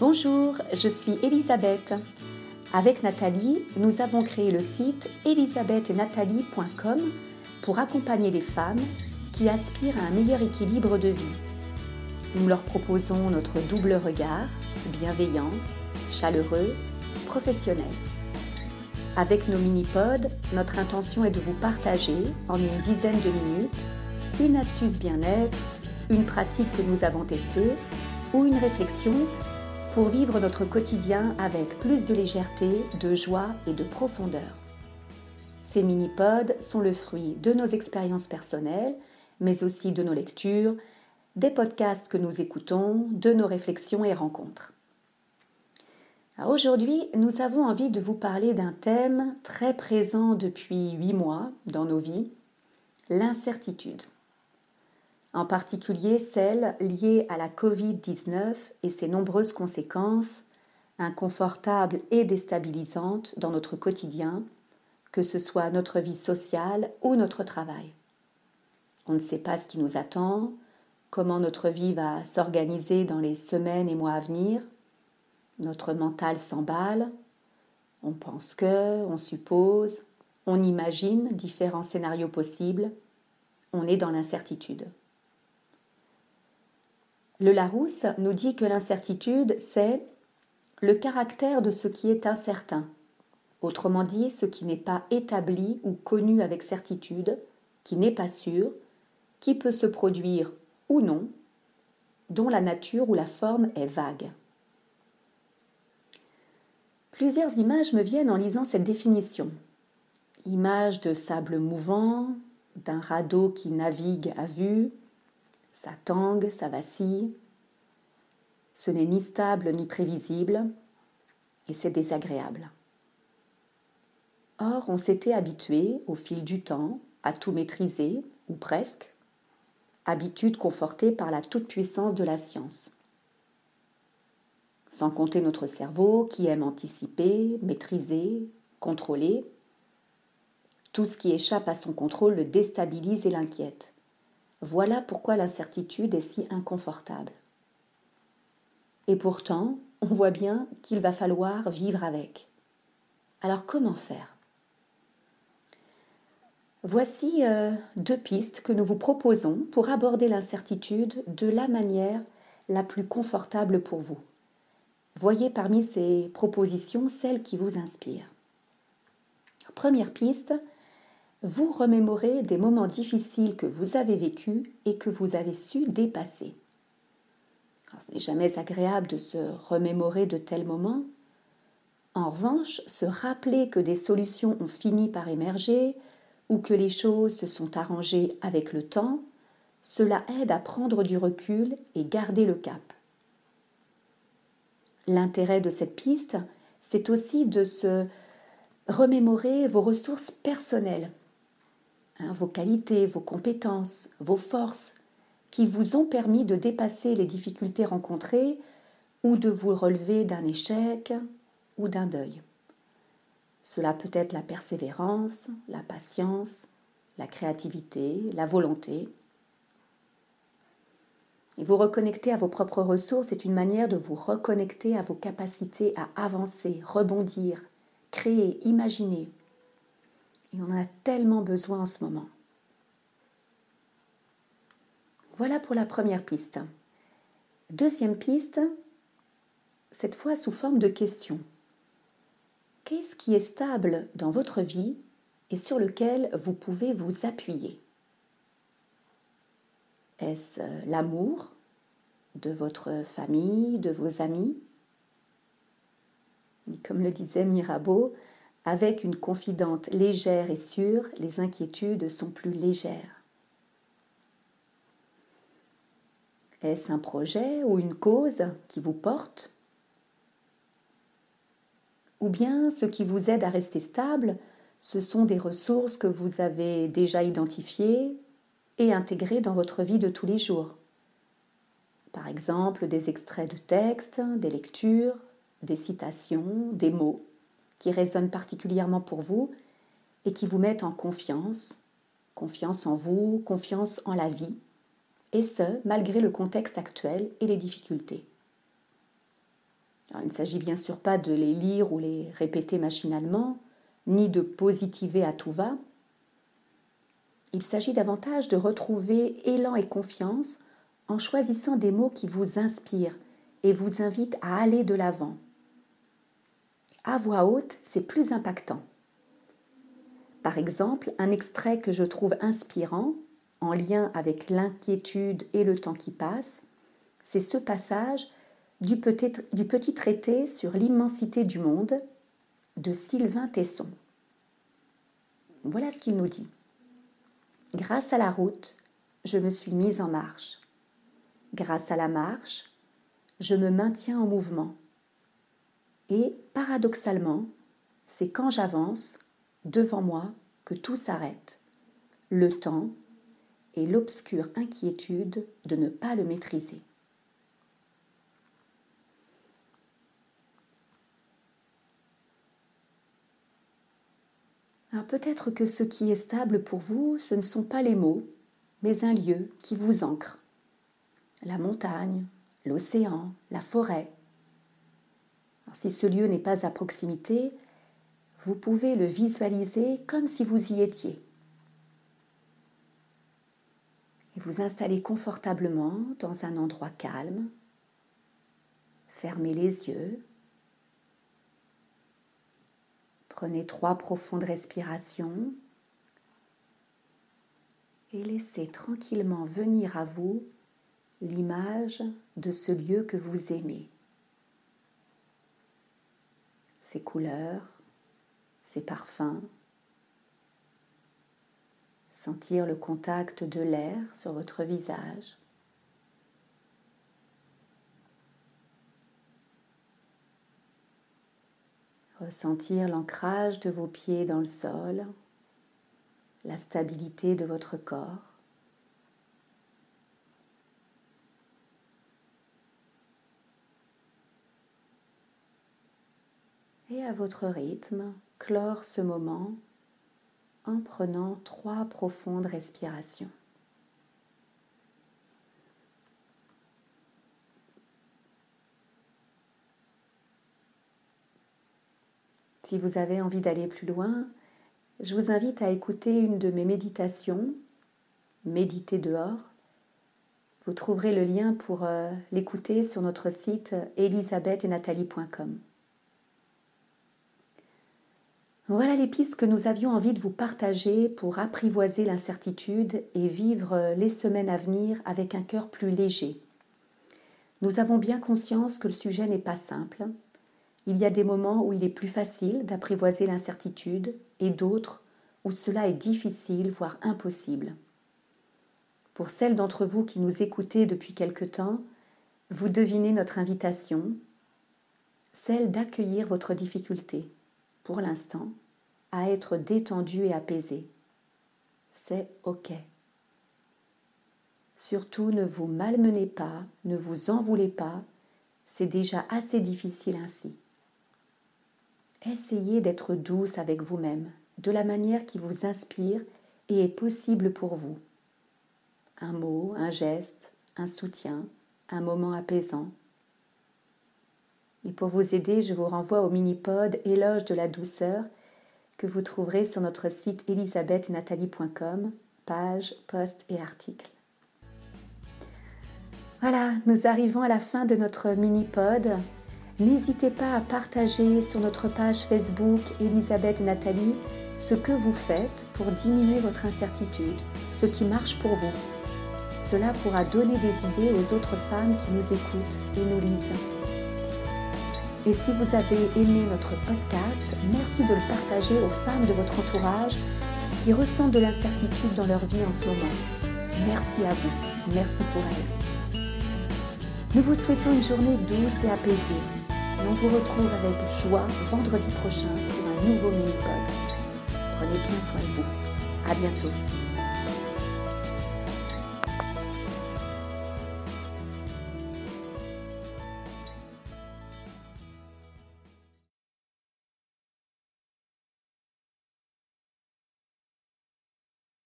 Bonjour, je suis Elisabeth. Avec Nathalie, nous avons créé le site elisabethetnathalie.com pour accompagner les femmes qui aspirent à un meilleur équilibre de vie. Nous leur proposons notre double regard, bienveillant, chaleureux, professionnel. Avec nos mini-pods, notre intention est de vous partager en une dizaine de minutes une astuce bien-être, une pratique que nous avons testée ou une réflexion pour vivre notre quotidien avec plus de légèreté, de joie et de profondeur. Ces mini-pods sont le fruit de nos expériences personnelles, mais aussi de nos lectures, des podcasts que nous écoutons, de nos réflexions et rencontres. Aujourd'hui, nous avons envie de vous parler d'un thème très présent depuis huit mois dans nos vies, l'incertitude en particulier celle liée à la Covid-19 et ses nombreuses conséquences, inconfortables et déstabilisantes dans notre quotidien, que ce soit notre vie sociale ou notre travail. On ne sait pas ce qui nous attend, comment notre vie va s'organiser dans les semaines et mois à venir. Notre mental s'emballe, on pense que, on suppose, on imagine différents scénarios possibles, on est dans l'incertitude. Le Larousse nous dit que l'incertitude, c'est le caractère de ce qui est incertain, autrement dit ce qui n'est pas établi ou connu avec certitude, qui n'est pas sûr, qui peut se produire ou non, dont la nature ou la forme est vague. Plusieurs images me viennent en lisant cette définition. Images de sable mouvant, d'un radeau qui navigue à vue, ça tangue, ça vacille. Ce n'est ni stable ni prévisible et c'est désagréable. Or, on s'était habitué au fil du temps à tout maîtriser, ou presque, habitude confortée par la toute-puissance de la science. Sans compter notre cerveau qui aime anticiper, maîtriser, contrôler. Tout ce qui échappe à son contrôle le déstabilise et l'inquiète. Voilà pourquoi l'incertitude est si inconfortable. Et pourtant, on voit bien qu'il va falloir vivre avec. Alors comment faire? Voici euh, deux pistes que nous vous proposons pour aborder l'incertitude de la manière la plus confortable pour vous. Voyez parmi ces propositions celles qui vous inspirent. Première piste, vous remémorez des moments difficiles que vous avez vécus et que vous avez su dépasser. ce n'est jamais agréable de se remémorer de tels moments. En revanche, se rappeler que des solutions ont fini par émerger ou que les choses se sont arrangées avec le temps, cela aide à prendre du recul et garder le cap. L'intérêt de cette piste, c'est aussi de se remémorer vos ressources personnelles Hein, vos qualités, vos compétences, vos forces, qui vous ont permis de dépasser les difficultés rencontrées ou de vous relever d'un échec ou d'un deuil. Cela peut être la persévérance, la patience, la créativité, la volonté. Et vous reconnecter à vos propres ressources est une manière de vous reconnecter à vos capacités à avancer, rebondir, créer, imaginer. Et on en a tellement besoin en ce moment. Voilà pour la première piste. Deuxième piste, cette fois sous forme de question. Qu'est-ce qui est stable dans votre vie et sur lequel vous pouvez vous appuyer? Est-ce l'amour de votre famille, de vos amis? Comme le disait Mirabeau, avec une confidente légère et sûre, les inquiétudes sont plus légères. Est-ce un projet ou une cause qui vous porte? Ou bien ce qui vous aide à rester stable, ce sont des ressources que vous avez déjà identifiées et intégrées dans votre vie de tous les jours. Par exemple, des extraits de textes, des lectures, des citations, des mots qui résonnent particulièrement pour vous et qui vous mettent en confiance, confiance en vous, confiance en la vie, et ce, malgré le contexte actuel et les difficultés. il ne s'agit bien sûr pas de les lire ou les répéter machinalement, ni de positiver à tout va. Il s'agit davantage de retrouver élan et confiance en choisissant des mots qui vous inspirent et vous invitent à aller de l'avant. À voix haute, c'est plus impactant. Par exemple, un extrait que je trouve inspirant, en lien avec l'inquiétude et le temps qui passe, c'est ce passage du petit, traité sur l'immensité du monde de Sylvain Tesson. Voilà ce qu'il nous dit. Grâce à la route, je me suis mise en marche. Grâce à la marche, je me maintiens en mouvement. Et paradoxalement, c'est quand j'avance devant moi que tout s'arrête. Le temps et l'obscure inquiétude de ne pas le maîtriser. peut-être que ce qui est stable pour vous, ce ne sont pas les mots, mais un lieu qui vous ancre. La montagne, l'océan, la forêt. Si ce lieu n'est pas à proximité, vous pouvez le visualiser comme si vous y étiez. Et vous installez confortablement dans un endroit calme. Fermez les yeux Prenez trois profondes respirations et laissez tranquillement venir à vous l'image de ce lieu que vous aimez. Ses couleurs, ses parfums, sentir le contact de l'air sur votre visage. Ressentir l'ancrage de vos pieds dans le sol, la stabilité de votre corps. Et à votre rythme, clore ce moment en prenant trois profondes respirations. Si vous avez envie d'aller plus loin, je vous invite à écouter une de mes méditations, Méditer dehors. Vous trouverez le lien pour euh, l'écouter sur notre site elisabethetnathalie.com. Voilà les pistes que nous avions envie de vous partager pour apprivoiser l'incertitude et vivre les semaines à venir avec un cœur plus léger. Nous avons bien conscience que le sujet n'est pas simple, il y a des moments où il est plus facile d'apprivoiser l'incertitude et d'autres où cela est difficile, voire impossible. Pour celles d'entre vous qui nous écoutez depuis quelque temps, vous devinez notre invitation, celle d'accueillir votre difficulté, l'instant, à être détendu et apaisé. C'est OK. Surtout ne vous malmenez pas, ne vous en voulez pas, c'est déjà assez difficile ainsi. Essayez d'être douce avec vous-même, de la manière qui vous inspire et est possible pour vous. Un mot, un geste, un soutien, un moment apaisant. Et pour vous aider, je vous renvoie au mini-pod Éloge de la douceur que vous trouverez sur notre site elisabethnathalie.com, page, post et article. Voilà, nous arrivons à la fin de notre mini-pod. N'hésitez pas à partager sur notre page Facebook Elisabeth et Nathalie ce que vous faites pour diminuer votre incertitude, ce qui marche pour vous. Cela pourra donner des idées aux autres femmes qui nous écoutent et nous lisent. Et si vous avez aimé notre podcast, merci de le partager aux femmes de votre entourage qui ressentent de l'incertitude dans leur vie en ce moment. Merci à vous. Merci pour elles. Nous vous souhaitons une journée douce et apaisée on vous retrouve avec joie vendredi prochain pour un nouveau mini-pod. Prenez bien soin de vous. À bientôt.